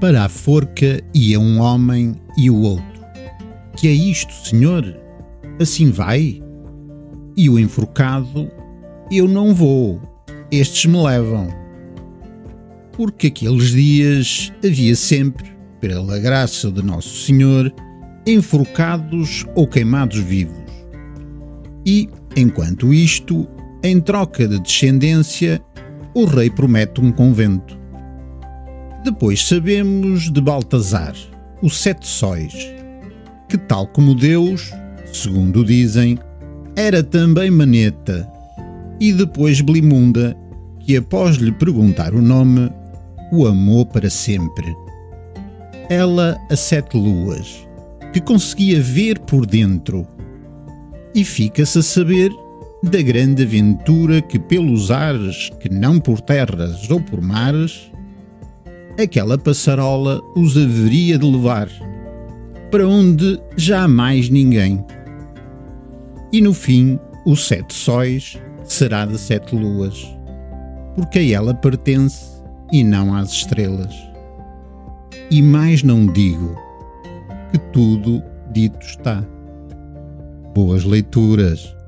Para a forca ia um homem e o outro. Que é isto, senhor? Assim vai? E o enforcado, eu não vou, estes me levam. Porque aqueles dias havia sempre, pela graça de Nosso Senhor, enforcados ou queimados vivos. E, enquanto isto, em troca de descendência, o rei promete um convento. Depois sabemos de Baltazar, o Sete Sóis, que, tal como Deus, segundo dizem, era também maneta, e depois Blimunda, que após lhe perguntar o nome, o amou para sempre. Ela a sete luas, que conseguia ver por dentro, e fica-se a saber da grande aventura que pelos ares, que não por terras ou por mares, aquela passarola os haveria de levar, para onde jamais ninguém. E no fim, o sete sóis será de sete luas, porque a ela pertence e não às estrelas. E mais não digo, que tudo dito está. Boas leituras!